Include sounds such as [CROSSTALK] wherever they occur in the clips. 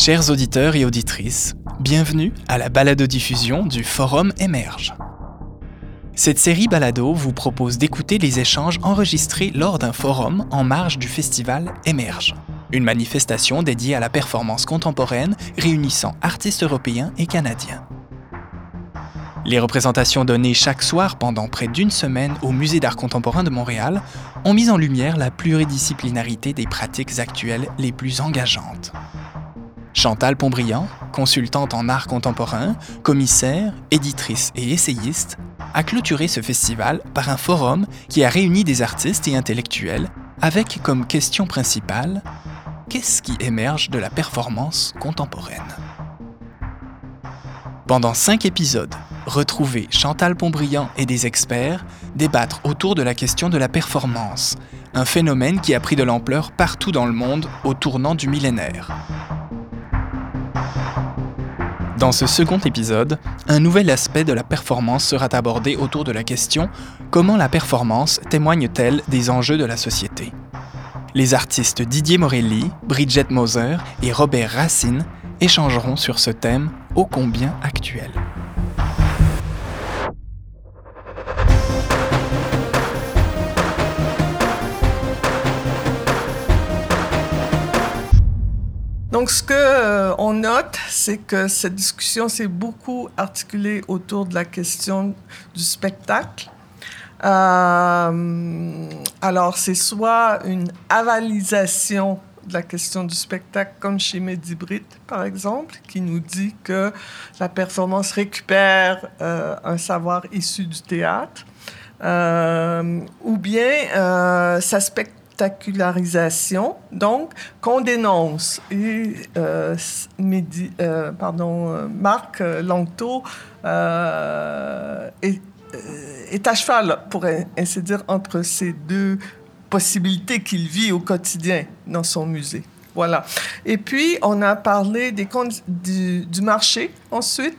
Chers auditeurs et auditrices, bienvenue à la balado-diffusion du Forum Émerge. Cette série balado vous propose d'écouter les échanges enregistrés lors d'un forum en marge du festival Émerge, une manifestation dédiée à la performance contemporaine réunissant artistes européens et canadiens. Les représentations données chaque soir pendant près d'une semaine au Musée d'art contemporain de Montréal ont mis en lumière la pluridisciplinarité des pratiques actuelles les plus engageantes. Chantal Pontbriand, consultante en art contemporain, commissaire, éditrice et essayiste, a clôturé ce festival par un forum qui a réuni des artistes et intellectuels avec comme question principale Qu'est-ce qui émerge de la performance contemporaine? Pendant cinq épisodes, retrouvez Chantal Pontbriand et des experts débattre autour de la question de la performance, un phénomène qui a pris de l'ampleur partout dans le monde au tournant du millénaire. Dans ce second épisode, un nouvel aspect de la performance sera abordé autour de la question comment la performance témoigne-t-elle des enjeux de la société? Les artistes Didier Morelli, Bridget Moser et Robert Racine échangeront sur ce thème ô combien actuel. Donc, ce que euh, on note, c'est que cette discussion s'est beaucoup articulée autour de la question du spectacle. Euh, alors, c'est soit une avalisation de la question du spectacle, comme chez Medibrit, par exemple, qui nous dit que la performance récupère euh, un savoir issu du théâtre, ou bien sa spectacle spectacularisation, donc, qu'on dénonce. Et euh, euh, pardon, euh, Marc Langto euh, est, est, à cheval, pour ainsi dire, entre ces deux possibilités qu'il vit au quotidien dans son musée. Voilà. Et puis, on a parlé des du, du marché ensuite.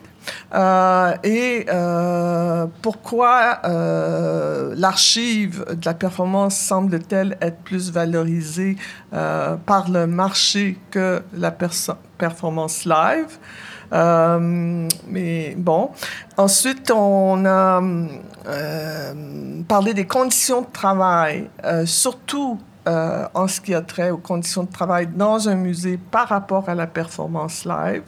Euh, et euh, pourquoi euh, l'archive de la performance semble-t-elle être plus valorisée par le marché que la performance live? Mais bon. Ensuite, on a parlé des conditions de travail, surtout euh, en ce qui a trait aux conditions de travail dans un musée par rapport à la performance live,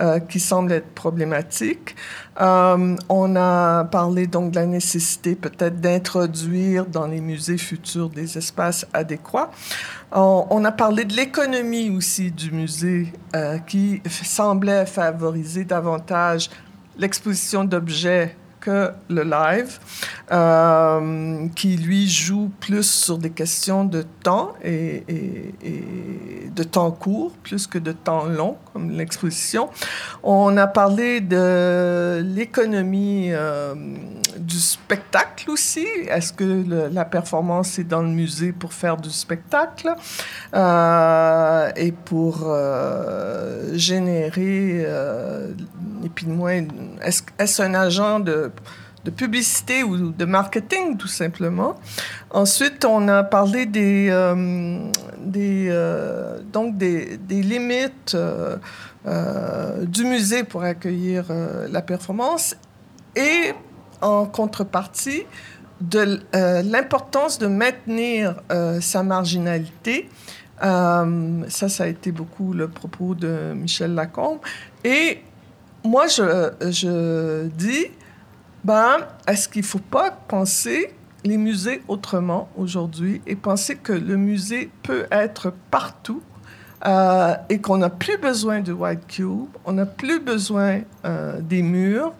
euh, qui semble être problématique. Euh, on a parlé donc de la nécessité peut-être d'introduire dans les musées futurs des espaces adéquats. On, a parlé de l'économie aussi du musée, qui semblait favoriser davantage l'exposition d'objets que le live, euh, qui lui joue plus sur des questions de temps et, et, et, de temps court, plus que de temps long, comme l'exposition. On a parlé de l'économie euh, du spectacle aussi. Est-ce que la performance est dans le musée pour faire du spectacle euh, et pour euh, générer, et puis moins, est-ce est un agent de de publicité ou de marketing, tout simplement. Ensuite, on a parlé des, euh, euh, donc des, limites euh, du musée pour accueillir la performance et en contrepartie de l'importance de maintenir sa marginalité. ça, ça a été beaucoup le propos de Michel Lacombe. Et moi, je dis, ben, est-ce qu'il ne faut pas penser les musées autrement aujourd'hui et penser que le musée peut être partout euh, et qu'on n'a plus besoin de White Cube, on n'a plus besoin euh, des murs?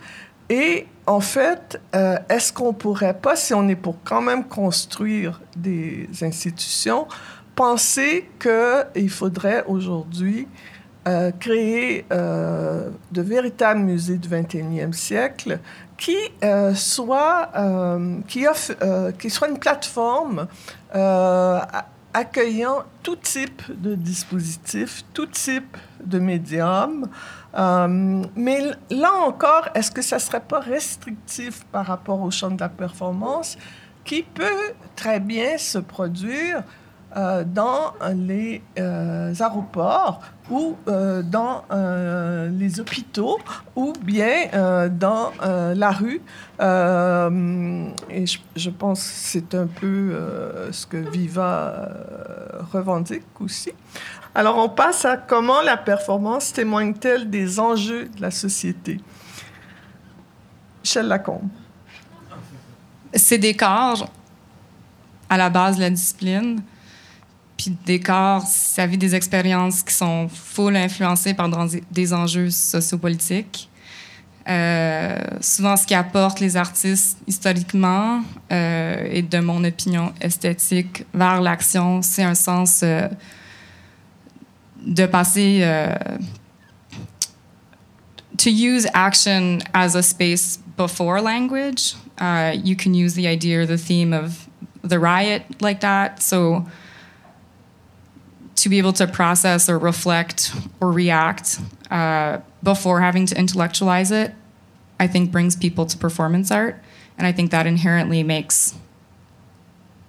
Et en fait, euh, est-ce qu'on pourrait pas, si on est pour quand même construire des institutions, penser qu'il faudrait aujourd'hui créer de véritables musées du 21e siècle qui euh, soit euh, qui offre euh, qui soit une plateforme accueillant tout type de dispositifs, tout type de médium. Mais là encore, est-ce que ça serait pas restrictif par rapport au champ de la performance qui peut très bien se produire euh, dans les euh, aéroports ou euh, dans les hôpitaux ou bien dans la rue. et je, pense que c'est un peu ce que Viva revendique aussi. Alors on passe à comment la performance témoigne-t-elle des enjeux de la société? Michel Lacombe. C'est des à la base de la discipline. Puis des corps, ça vit des expériences qui sont full influencées par des enjeux sociopolitiques. Euh, souvent, ce qui apporte les artistes historiquement euh, et de mon opinion esthétique vers l'action, c'est un sens euh, de passer euh, to use action as a space before language. Uh, you can use the idea or the theme of the riot like that. So to be able to process or reflect or react uh, before having to intellectualize it, I think brings people to performance art. And I think that inherently makes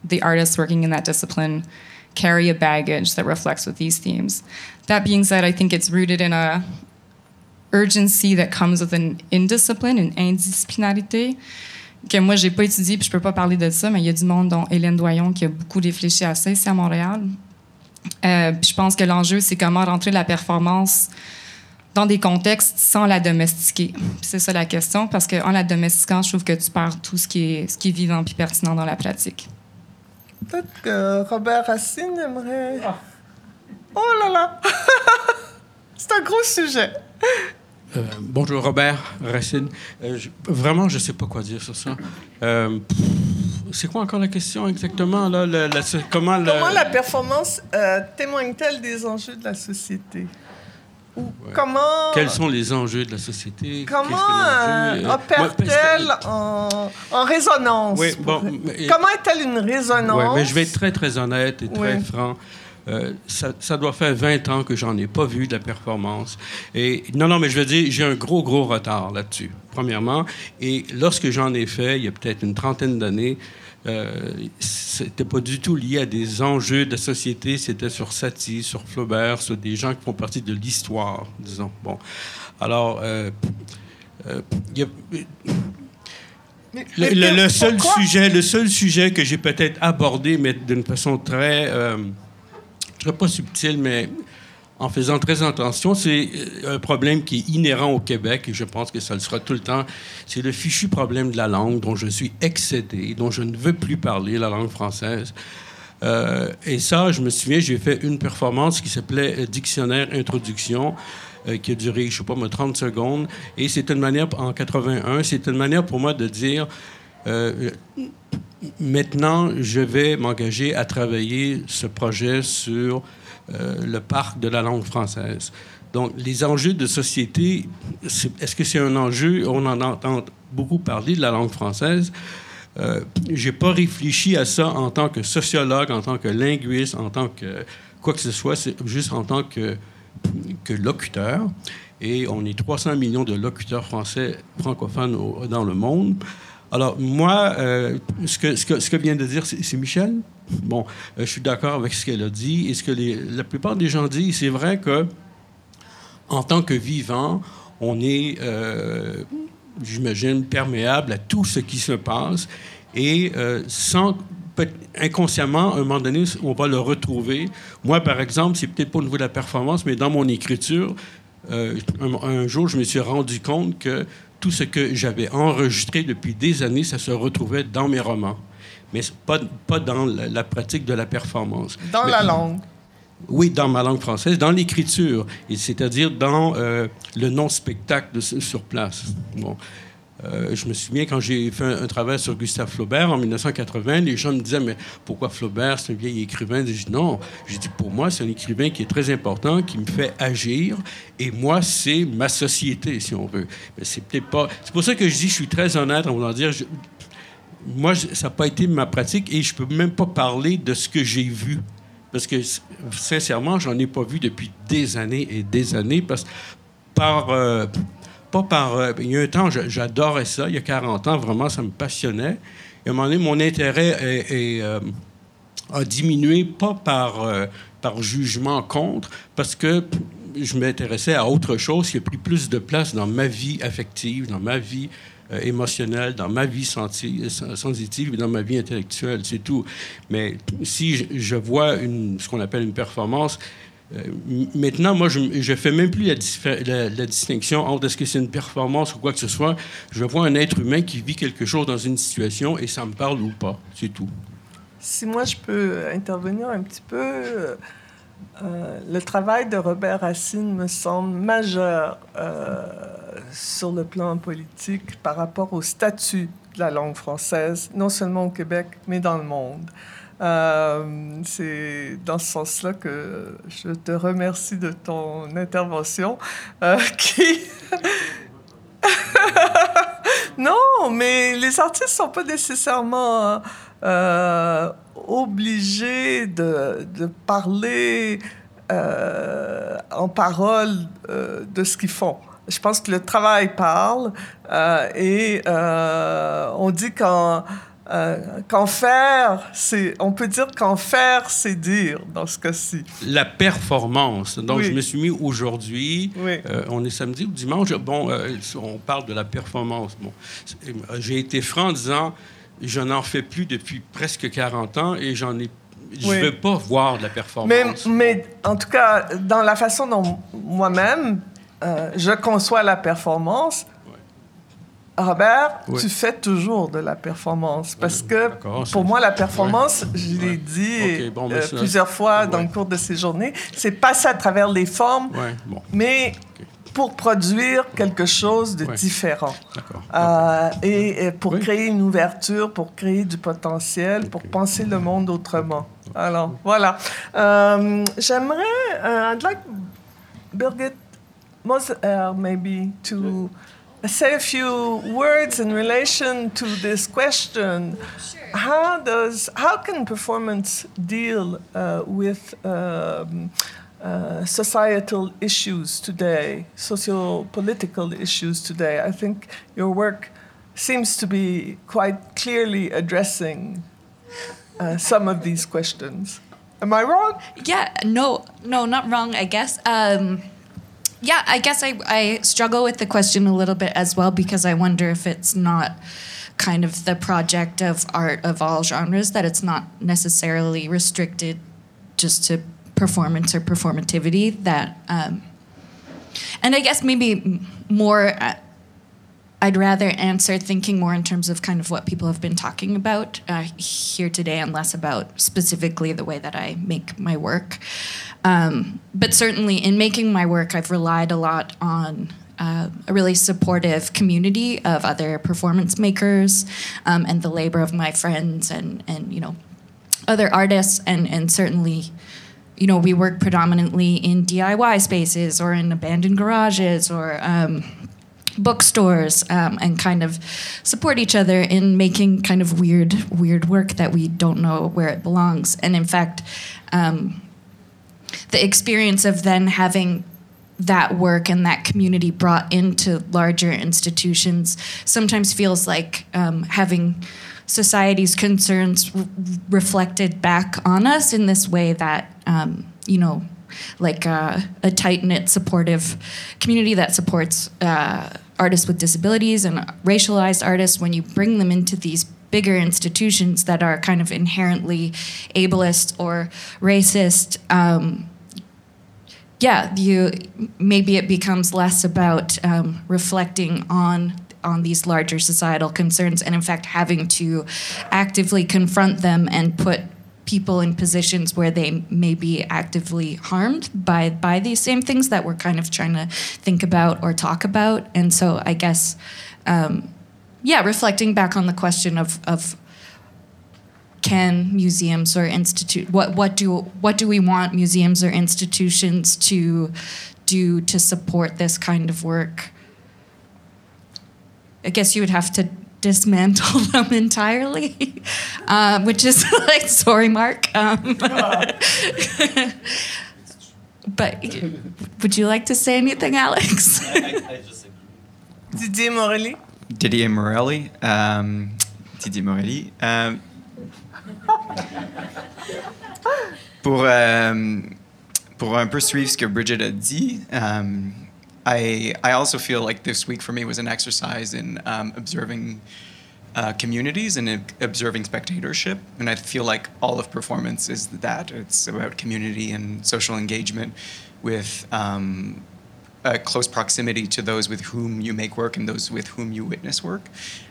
the artists working in that discipline carry a baggage that reflects with these themes. That being said, I think it's rooted in a urgency that comes with an indiscipline, an indisciplinarité, que moi, j'ai pas étudié, puis je peux pas parler de ça, mais il y a du monde, dont Hélène Doyon, qui a beaucoup réfléchi à ça ici à Montréal. Euh, puis je pense que l'enjeu, c'est comment rentrer la performance dans des contextes sans la domestiquer. C'est ça la question, parce qu'en la domestiquant, je trouve que tu perds tout ce qui est, ce qui est vivant puis pertinent dans la pratique. Peut-être que Robert Racine aimerait. Ah. Oh là là! [LAUGHS] C'est un gros sujet. Euh, bonjour Robert Racine. Euh, vraiment, je ne sais pas quoi dire sur ça. Euh, c'est quoi encore la question exactement là, comment, comment la performance témoigne-t-elle des enjeux de la société? Comment Quels sont les enjeux de la société? Comment opère-t-elle en, en, résonance Comment est-elle une résonance? Mais je vais être très très honnête et très franc. Euh, ça, doit faire 20 ans que j'en ai pas vu de la performance. Et non, non, mais je veux dire, j'ai un gros, gros retard là-dessus, premièrement. Et lorsque j'en ai fait, il y a peut-être une trentaine d'années, euh, c'était pas du tout lié à des enjeux de société, c'était sur Satie, sur Flaubert, sur des gens qui font partie de l'histoire, disons. Bon. Alors, euh, euh, le, seul sujet, le seul sujet que j'ai peut-être abordé, mais d'une façon très serais pas subtil, mais en faisant très attention, c'est euh, un problème qui est inhérent au Québec et je pense que ça le sera tout le temps. C'est le fichu problème de la langue dont je suis excédé, dont je ne veux plus parler, la langue française. Euh, et ça, je me souviens, j'ai fait une performance qui s'appelait Dictionnaire Introduction, euh, qui a duré, je sais pas, 30 secondes. Et c'est une manière, en 81, c'est une manière pour moi de dire maintenant, je vais m'engager à travailler ce projet sur euh, le parc de la langue française. Donc, les enjeux de société, est-ce que c'est un enjeu? On en entend beaucoup parler de la langue française. Euh, je n'ai pas réfléchi à ça en tant que sociologue, en tant que linguiste, en tant que quoi que ce soit, c'est juste en tant que, que locuteur. Et on est 300 millions de locuteurs français francophones dans le monde. Alors, moi, euh, ce, que, vient de dire, c'est Michel. Bon, euh, je suis d'accord avec ce qu'elle a dit. Et ce que la plupart des gens disent, c'est vrai que, en tant que vivant, on est, euh, j'imagine, perméable à tout ce qui se passe. Et sans inconsciemment, à un moment donné, on va le retrouver. Moi, par exemple, c'est peut-être pas au niveau de la performance, mais dans mon écriture, un, jour, je me suis rendu compte que tout ce que j'avais enregistré depuis des années, ça se retrouvait dans mes romans, mais pas, pas dans la, pratique de la performance. Dans la langue. Oui, dans ma langue française, dans l'écriture, c'est-à-dire dans euh, le non-spectacle sur place. Bon. Euh, je me souviens quand j'ai fait un, travail sur Gustave Flaubert en 1980, les gens me disaient Mais pourquoi Flaubert, c'est un vieil écrivain? J'ai dit Non. J'ai dit Pour moi, c'est un écrivain qui est très important, qui me fait agir. Et moi, c'est ma société, si on veut. Mais c'est peut-être pas. C'est pour ça que je dis Je suis très honnête en voulant dire Moi, ça n'a pas été ma pratique et je peux même pas parler de ce que j'ai vu. Parce que, sincèrement, j'en ai pas vu depuis des années et des années. Parce par. Euh, pas par. Euh, il y a un temps, j'adorais ça. Il y a 40 ans, vraiment, ça me passionnait. À un moment donné, mon intérêt euh, a diminué, pas par, euh, par jugement contre, parce que je m'intéressais à autre chose qui a pris plus de place dans ma vie affective, dans ma vie émotionnelle, dans ma vie sensitive et dans ma vie intellectuelle, c'est tout. Mais si je, vois une, ce qu'on appelle une performance, maintenant, moi, je ne fais même plus la, la, distinction entre est-ce que c'est une performance ou quoi que ce soit. Je vois un être humain qui vit quelque chose dans une situation et ça me parle ou pas. C'est tout. Si moi, je peux intervenir un petit peu, euh, le travail de Robert Racine me semble majeur euh, sur le plan politique par rapport au statut de la langue française, non seulement au Québec, mais dans le monde. Euh, c'est dans ce sens-là que je te remercie de ton intervention euh, [LAUGHS] qui... [LAUGHS] non, mais les artistes sont pas nécessairement euh, obligés de, de parler en parole de ce qu'ils font. Je pense que le travail parle et on dit quand euh, qu'en faire, c'est, on peut dire qu'en faire, c'est dire dans ce cas-ci. La performance. Donc, je me suis mis aujourd'hui, euh, on est samedi ou dimanche, bon, euh, on parle de la performance. Bon, j'ai été franc en disant, je n'en fais plus depuis presque 40 ans et j'en ai je ne veux pas voir de la performance. Mais, mais, en tout cas, dans la façon dont moi-même, je conçois la performance, Robert, tu fais toujours de la performance parce que pour moi, la performance, je l'ai dit euh, plusieurs fois dans le cours de ces journées, c'est passer à travers les formes, mais pour produire quelque chose de différent. Euh, et, pour créer une ouverture, pour créer du potentiel, pour penser le monde autrement. Alors, voilà. Euh, j'aimerais, I'd like Birgit Moser, maybe, to say a few words in relation to this question. Sure. How does how can performance deal uh, with um, uh, societal issues today, socio-political issues today? I think your work seems to be quite clearly addressing uh, some of these questions. Am I wrong? Yeah, no, no, not wrong. I guess. Um, yeah, I guess I, I struggle with the question a little bit as well because I wonder if it's not kind of the project of art of all genres, that it's not necessarily restricted just to performance or performativity. That, um, and I guess maybe more. I'd rather answer thinking more in terms of kind of what people have been talking about uh, here today and less about specifically the way that I make my work. Um, but certainly in making my work, I've relied a lot on uh, a really supportive community of other performance makers um, and the labor of my friends and, and you know other artists and, and certainly you know we work predominantly in DIY spaces or in abandoned garages or um, bookstores um, and kind of support each other in making kind of weird weird work that we don't know where it belongs. And in fact um, the experience of then having that work and that community brought into larger institutions sometimes feels like um, having society's concerns r- reflected back on us in this way that um, you know like uh, a tight knit supportive community that supports uh, artists with disabilities and racialized artists when you bring them into these bigger institutions that are kind of inherently ableist or racist um, yeah, you maybe it becomes less about um, reflecting on on these larger societal concerns, and in fact having to actively confront them and put people in positions where they may be actively harmed by by these same things that we're kind of trying to think about or talk about. And so I guess, um, yeah, reflecting back on the question of of can museums or institute what what do what do we want museums or institutions to do to support this kind of work? I guess you would have to dismantle [LAUGHS] them entirely, [LAUGHS] uh, which is [LAUGHS] like sorry, Mark. Um, but would you like to say anything, Alex? I, I just Didier Morelli. Didier Morelli. Um, Didier Morelli. Um, pour, euh, pour un peu suivre ce que Bridget a dit, um, I, I also feel like this week for me was an exercise in um, observing uh, communities and observing spectatorship. And I feel like all of performance is that. It's about community and social engagement with um, a close proximity to those with whom you make work and those with whom you witness work.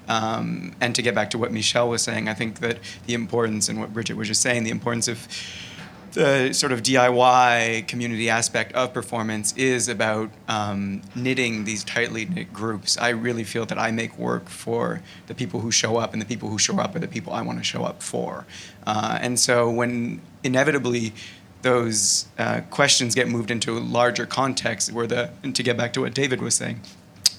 Um, and to get back to what Michelle was saying, I think that the importance and what Bridget was just saying, the importance of the sort of DIY community aspect of performance is about um, knitting these tightly knit groups. I really feel that I make work for the people who show up, and the people who show up are the people I want to show up for. Uh, and so when inevitably those uh, questions get moved into a larger context, where the and to get back to what David was saying,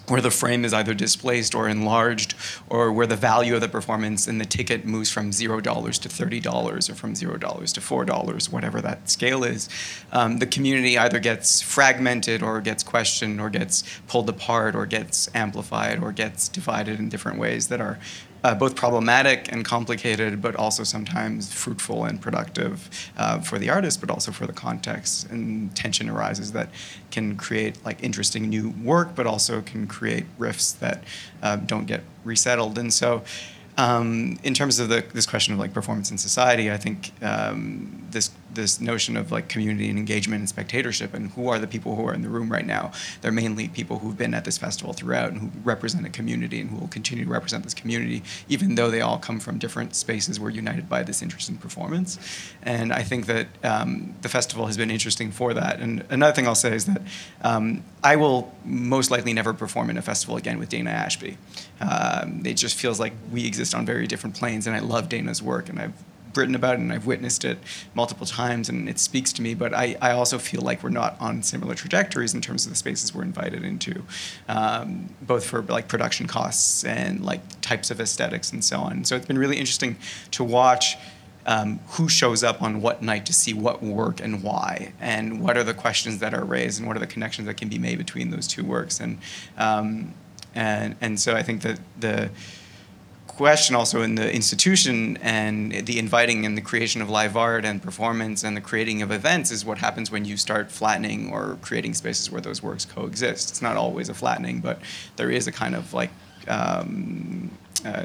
where the frame is either displaced or enlarged, or where the value of the performance and the ticket moves from zero dollars to thirty dollars, or from zero dollars to four dollars, whatever that scale is, um, the community either gets fragmented, or gets questioned, or gets pulled apart, or gets amplified, or gets divided in different ways that are uh, both problematic and complicated, but also sometimes fruitful and productive uh, for the artist, but also for the context. And tension arises that can create like interesting new work, but also can create rifts that uh, don't get resettled. And so um, in terms of the, this question of like performance in society, I think um, this this notion of like community and engagement and spectatorship and who are the people who are in the room right now? They're mainly people who've been at this festival throughout and who represent a community and who will continue to represent this community, even though they all come from different spaces. We're united by this interest in performance, and I think that um, the festival has been interesting for that. And another thing I'll say is that um, I will most likely never perform in a festival again with Dana Ashby. Um, it just feels like we exist on very different planes, and I love Dana's work, and I've written about it and I've witnessed it multiple times, and it speaks to me. But I, I also feel like we're not on similar trajectories in terms of the spaces we're invited into, um, both for like production costs and like types of aesthetics and so on. So it's been really interesting to watch. Um, who shows up on what night to see what work and why, and what are the questions that are raised, and what are the connections that can be made between those two works, and um, and and so I think that the question also in the institution and the inviting and the creation of live art and performance and the creating of events is what happens when you start flattening or creating spaces where those works coexist. It's not always a flattening, but there is a kind of like um,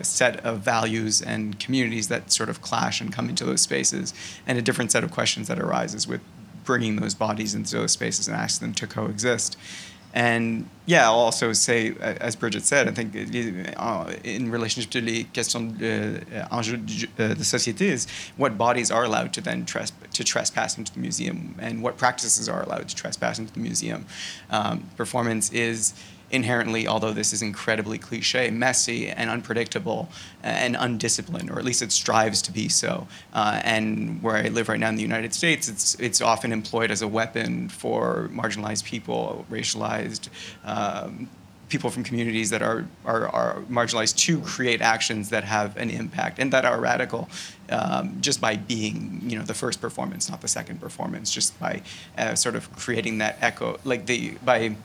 set of values and communities that sort of clash and come into those spaces, and a different set of questions that arises with bringing those bodies into those spaces and asking them to coexist. And yeah, I'll also say, uh, as Bridget said, I think uh, in relationship to the questions uh, enjeux de what bodies are allowed to then tres- to trespass into the museum and what practices are allowed to trespass into the museum. Um, performance is inherently, although this is incredibly cliche, messy and unpredictable and undisciplined, or at least it strives to be so. Uh, and where I live right now in the United States, it's it's often employed as a weapon for marginalized people, racialized. Um, people from communities that are, are, are, marginalized to create actions that have an impact and that are radical um, just by being you know the first performance not the second performance just by uh, sort of creating that echo like the by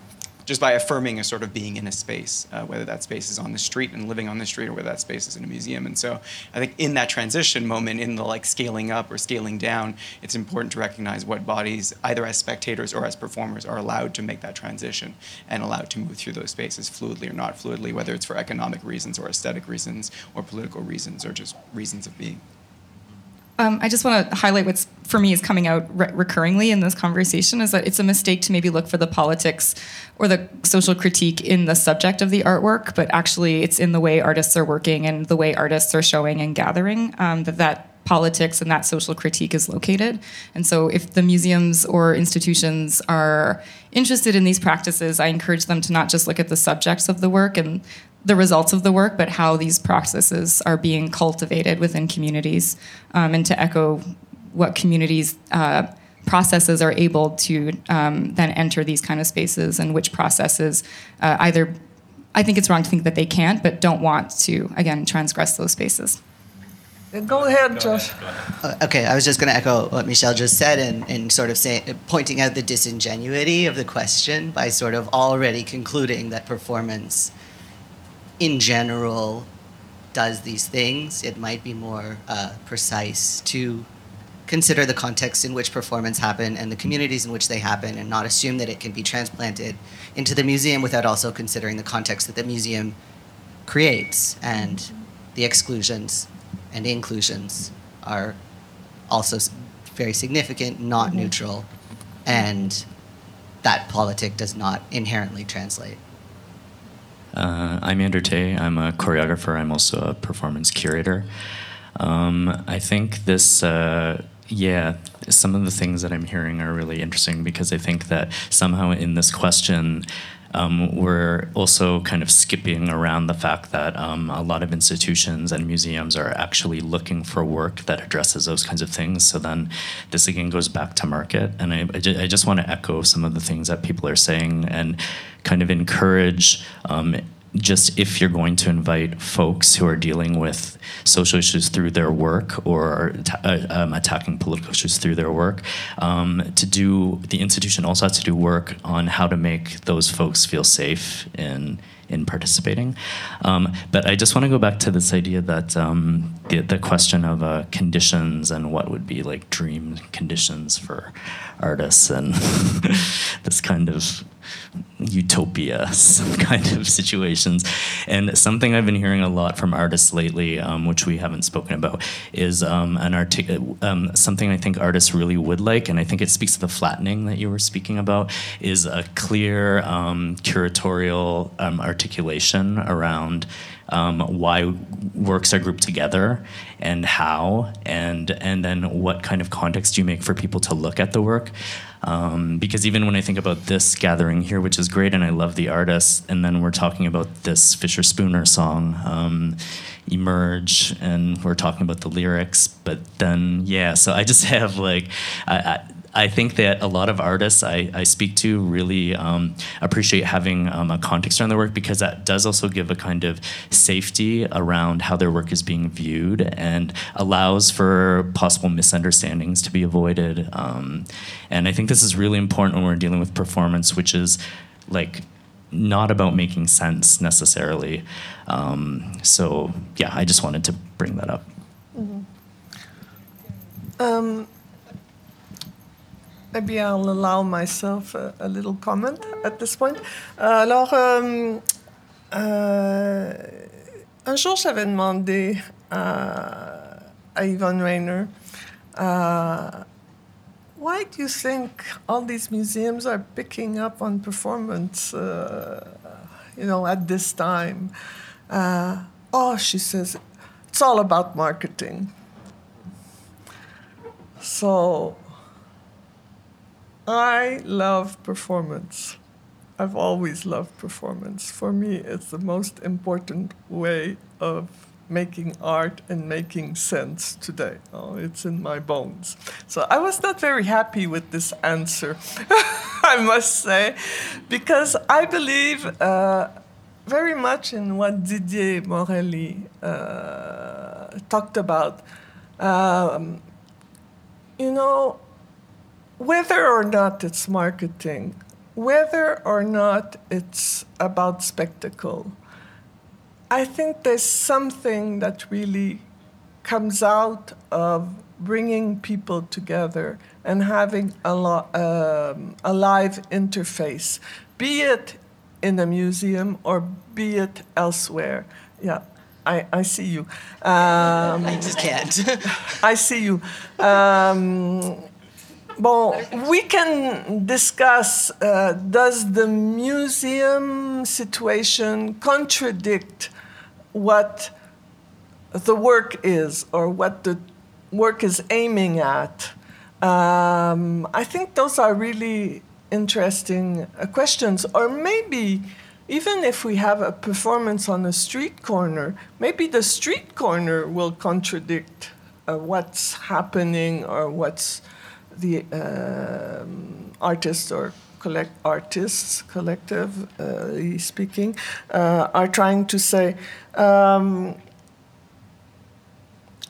just by affirming a sort of being in a space, uh, whether that space is on the street and living on the street, or whether that space is in a museum. And so, I think in that transition moment, in the like scaling up or scaling down, it's important to recognize what bodies, either as spectators or as performers, are allowed to make that transition and allowed to move through those spaces fluidly or not fluidly, whether it's for economic reasons or aesthetic reasons or political reasons or just reasons of being. Um, I just want to highlight what's for me is coming out re- recurringly in this conversation is that it's a mistake to maybe look for the politics or the social critique in the subject of the artwork, but actually it's in the way artists are working and the way artists are showing and gathering um, that that politics and that social critique is located. And so, if the museums or institutions are interested in these practices, I encourage them to not just look at the subjects of the work and the results of the work, but how these processes are being cultivated within communities, um, and to echo what communities. Uh, processes are able to um, then enter these kind of spaces and which processes uh, either i think it's wrong to think that they can't but don't want to again transgress those spaces Go ahead, Josh. Uh, okay, I was just going to echo what Michelle just said and, and sort of say, pointing out the disingenuity of the question by sort of already concluding that performance in general does these things. It might be more uh, precise to consider the context in which performance happen and the communities in which they happen and not assume that it can be transplanted into the museum without also considering the context that the museum creates and the exclusions and inclusions are also very significant, not mm-hmm. neutral, and that politic does not inherently translate. Uh, I'm Andrew Tay. I'm a choreographer. I'm also a performance curator. Um, I think this uh, yeah, some of the things that I'm hearing are really interesting because I think that somehow in this question, um, we're also kind of skipping around the fact that um, a lot of institutions and museums are actually looking for work that addresses those kinds of things. So then this again goes back to market. And I, I, ju- I just want to echo some of the things that people are saying and kind of encourage. Um, just if you're going to invite folks who are dealing with social issues through their work or uh, um, attacking political issues through their work, um, to do the institution also has to do work on how to make those folks feel safe in in participating. Um, but I just want to go back to this idea that um, the, the question of uh, conditions and what would be like dream conditions for artists and [LAUGHS] this kind of utopia [LAUGHS] some kind of situations. And something I've been hearing a lot from artists lately, um, which we haven't spoken about, is um, an artic- um, something I think artists really would like, and I think it speaks to the flattening that you were speaking about, is a clear um, curatorial um, articulation around um, why works are grouped together and how, and and then what kind of context you make for people to look at the work. Um, because even when I think about this gathering here, which is great, and I love the artists, and then we're talking about this Fischerspooner song, um, Emerge, and we're talking about the lyrics, but then, yeah, so I just [LAUGHS] have like, I, I I think that a lot of artists I, I speak to really um, appreciate having um, a context around their work because that does also give a kind of safety around how their work is being viewed and allows for possible misunderstandings to be avoided. Um, and I think this is really important when we're dealing with performance, which is like not about making sense necessarily. Um, so, yeah, I just wanted to bring that up. Mm-hmm. Um, Maybe I'll allow myself a, a little comment at this point. Euh, alors, euh, euh, un jour, j'avais demandé à, à Yvonne uh, why do you think all these museums are picking up on performance, uh, you know, at this time? Uh, oh, she says, it's all about marketing. So I love performance. I've always loved performance. For me, it's the most important way of making art and making sense today. Oh, it's in my bones. So I was not very happy with this answer, [LAUGHS] I must say, because I believe uh, very much in what Didier Morelli uh, talked about. Um, you know, whether or not it's marketing, whether or not it's about spectacle, I think there's something that really comes out of bringing people together and having a, lo- um, a live interface, be it in a museum or be it elsewhere. Yeah, I, I see you. Um, I just can't. I see you. Um, Bon, we can discuss uh, does the museum situation contradict what the work is or what the work is aiming at? Um, I think those are really interesting uh, questions. Or maybe, even if we have a performance on a street corner, maybe the street corner will contradict uh, what's happening or what's the um, artists or collect artists collective uh, speaking uh, are trying to say um,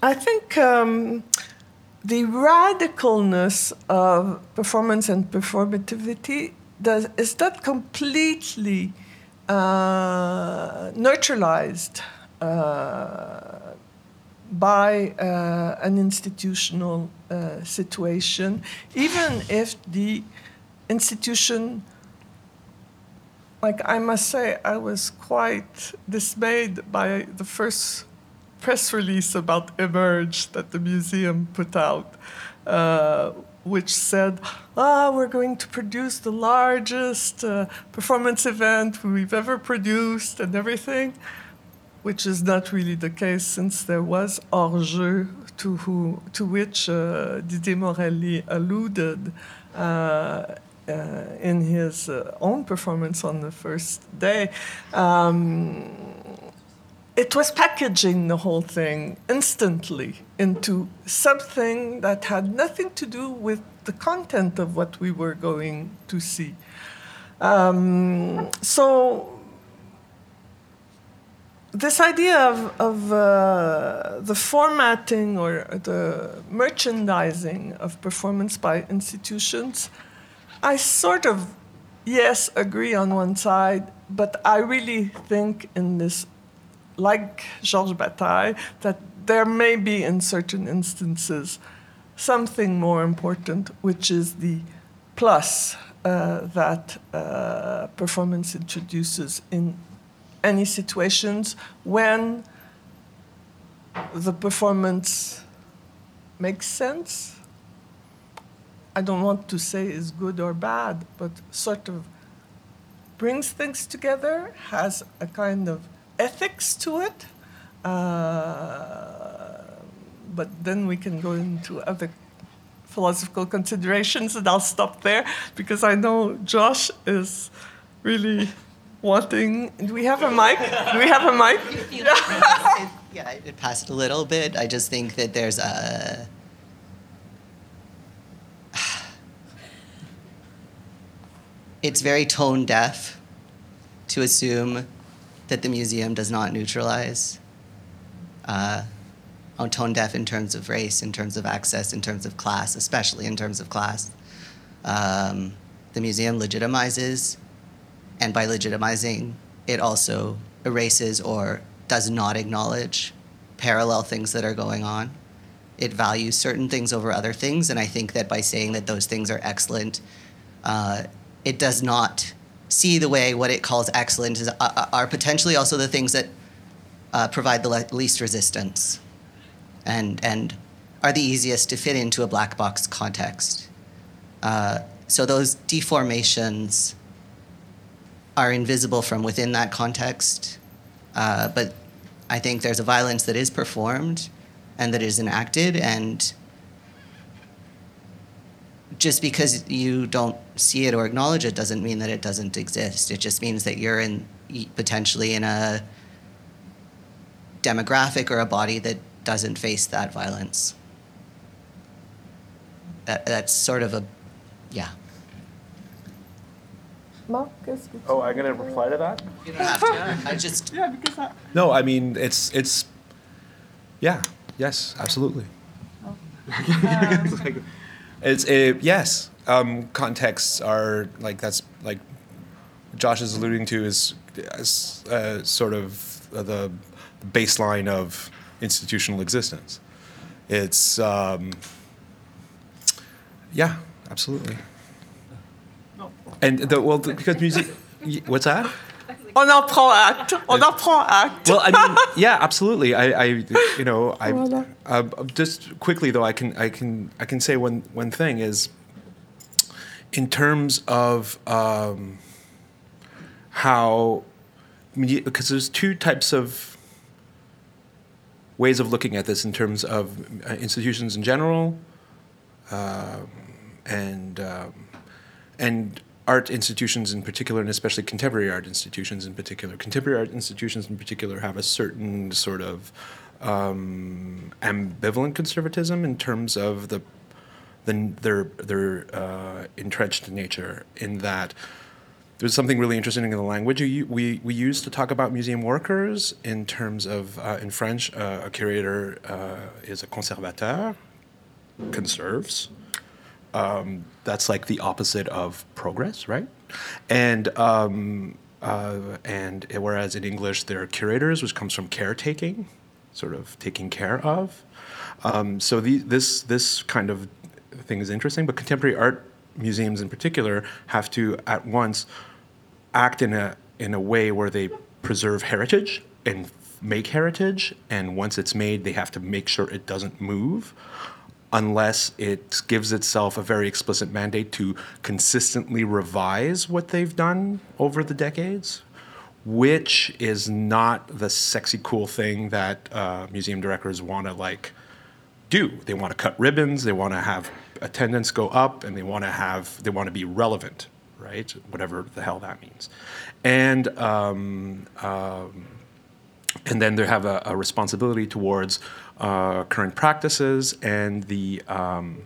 i think um, the radicalness of performance and performativity does, is not completely uh, neutralized uh, by uh, an institutional uh, situation, even if the institution, like I must say, I was quite dismayed by the first press release about Emerge that the museum put out. Uh, which said, ah, we're going to produce the largest uh, performance event we've ever produced and everything which is not really the case since there was hors-jeu to, who, to which uh, Didier Morelli alluded uh, uh, in his uh, own performance on the first day. Um, it was packaging the whole thing instantly into something that had nothing to do with the content of what we were going to see. Um, so this idea of, of uh, the formatting or the merchandising of performance by institutions, I sort of, yes, agree on one side, but I really think in this, like Georges Bataille, that there may be in certain instances something more important, which is the plus uh, that uh, performance introduces in any situations when the performance makes sense. I don't want to say is good or bad, but sort of brings things together, has a kind of ethics to it. Uh, but then we can go into other philosophical considerations, and I'll stop there because I know Josh is really wanting. Do we have a mic? Do we have a mic? [LAUGHS] yeah, it passed a little bit. I just think that there's a. [SIGHS] It's very tone deaf to assume that the museum does not neutralize. Uh, on tone deaf in terms of race, in terms of access, in terms of class, especially in terms of class. Um, the museum legitimizes and by legitimizing, it also erases or does not acknowledge parallel things that are going on. It values certain things over other things, and I think that by saying that those things are excellent, uh, it does not see the way what it calls excellent is, uh, uh are potentially also the things that uh, provide the le- least resistance, and and are the easiest to fit into a black box context. Uh, so those deformations are invisible from within that context. Uh, but I think there's a violence that is performed and that is enacted, and just because you don't see it or acknowledge it doesn't mean that it doesn't exist. It just means that you're in potentially in a demographic or a body that doesn't face that violence. That, that's sort of a, yeah. Mark, qu'est-ce que tu Oh, I'm gonna reply to that. You don't have to. I [LAUGHS] just. Yeah, because I, No, I mean it's it's. Yeah. Yes. Absolutely. It's [LAUGHS] like- it's it, yes. Um, contexts are like that's like Josh is alluding to is, is uh, sort of the baseline of institutional existence. It's um, yeah, absolutely. And the, well, the, because music, what's that? on en prend acte. On en prend acte. Well, I mean, yeah, absolutely. I, I you know, I Voilà. uh, just quickly though, I can, I can, I can say one one thing is, in terms of um, how, because there's two types of ways of looking at this in terms of uh, institutions in general, um, and um, and art institutions in particular, and especially contemporary art institutions in particular. Contemporary art institutions in particular have a certain sort of um, ambivalent conservatism in terms of the, the their their uh, entrenched nature. In that, there's something really interesting in the language we we, we use to talk about museum workers. In terms of uh, in French, uh, a curator uh, is a conservateur, conserves um, that's like the opposite of progress, right? And um, uh, and whereas in English there are curators, which comes from caretaking, sort of taking care of. Um, so the, this this kind of thing is interesting, but contemporary art museums in particular have to at once act in a in a way where they preserve heritage and make heritage, and once it's made, they have to make sure it doesn't move unless it gives itself a very explicit mandate to consistently revise what they've done over the decades, which is not the sexy, cool thing that uh, museum directors want to like do. They want to cut ribbons, they want to have attendance go up, and they want to have they want to be relevant, right? Whatever the hell that means, and. Um, um, and then they have a, a responsibility towards uh, current practices and the um,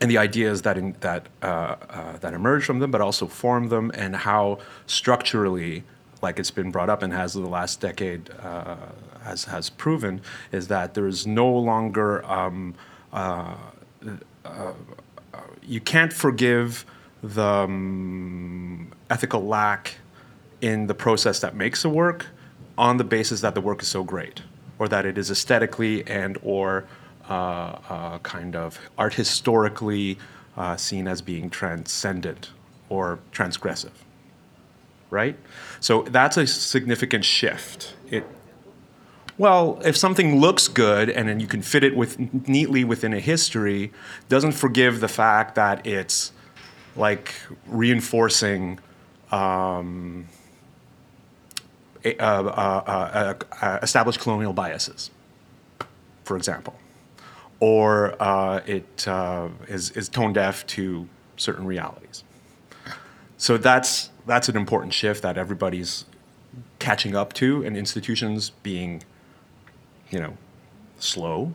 and the ideas that in, that uh, uh, that emerge from them, but also form them, and how structurally, like it's been brought up and has the last decade uh, has has proven, is that there is no longer um, uh, uh, you can't forgive the um, ethical lack in the process that makes a work on the basis that the work is so great or that it is aesthetically and or uh, uh, kind of art historically uh, seen as being transcendent or transgressive right? So that's a significant shift. It well if something looks good and then you can fit it with neatly within a history doesn't forgive the fact that it's like reinforcing um, Uh, uh, uh, established colonial biases, for example, or it is is tone deaf to certain realities. So that's that's an important shift that everybody's catching up to, and institutions being, you know, slow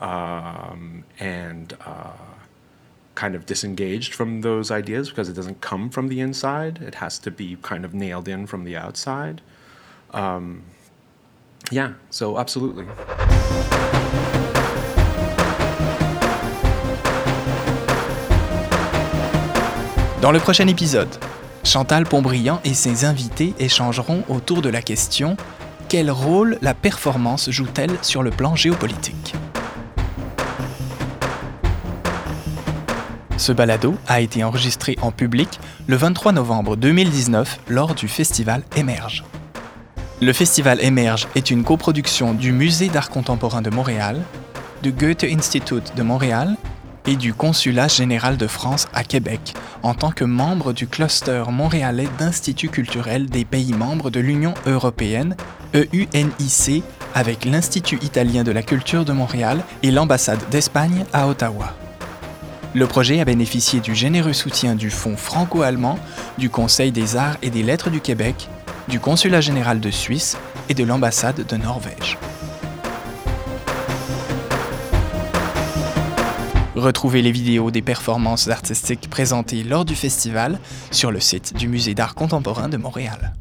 um, and uh, kind of disengaged from those ideas because it doesn't come from the inside. It has to be kind of nailed in from the outside. Um, yeah, so absolutely. Dans le prochain épisode, Chantal Pontbriand et ses invités échangeront autour de la question quel rôle la performance joue-t-elle sur le plan géopolitique? Ce balado a été enregistré en public le 23 novembre 2019 lors du festival Émerge. Le festival Émerge est une coproduction du Musée d'art contemporain de Montréal, du Goethe Institut de Montréal et du Consulat général de France à Québec en tant que membre du cluster montréalais d'instituts culturels des pays membres de l'Union européenne, EUNIC, avec l'Institut italien de la culture de Montréal et l'ambassade d'Espagne à Ottawa. Le projet a bénéficié du généreux soutien du Fonds franco-allemand, du Conseil des arts et des lettres du Québec du Consulat général de Suisse et de l'ambassade de Norvège. Retrouvez les vidéos des performances artistiques présentées lors du festival sur le site du Musée d'art contemporain de Montréal.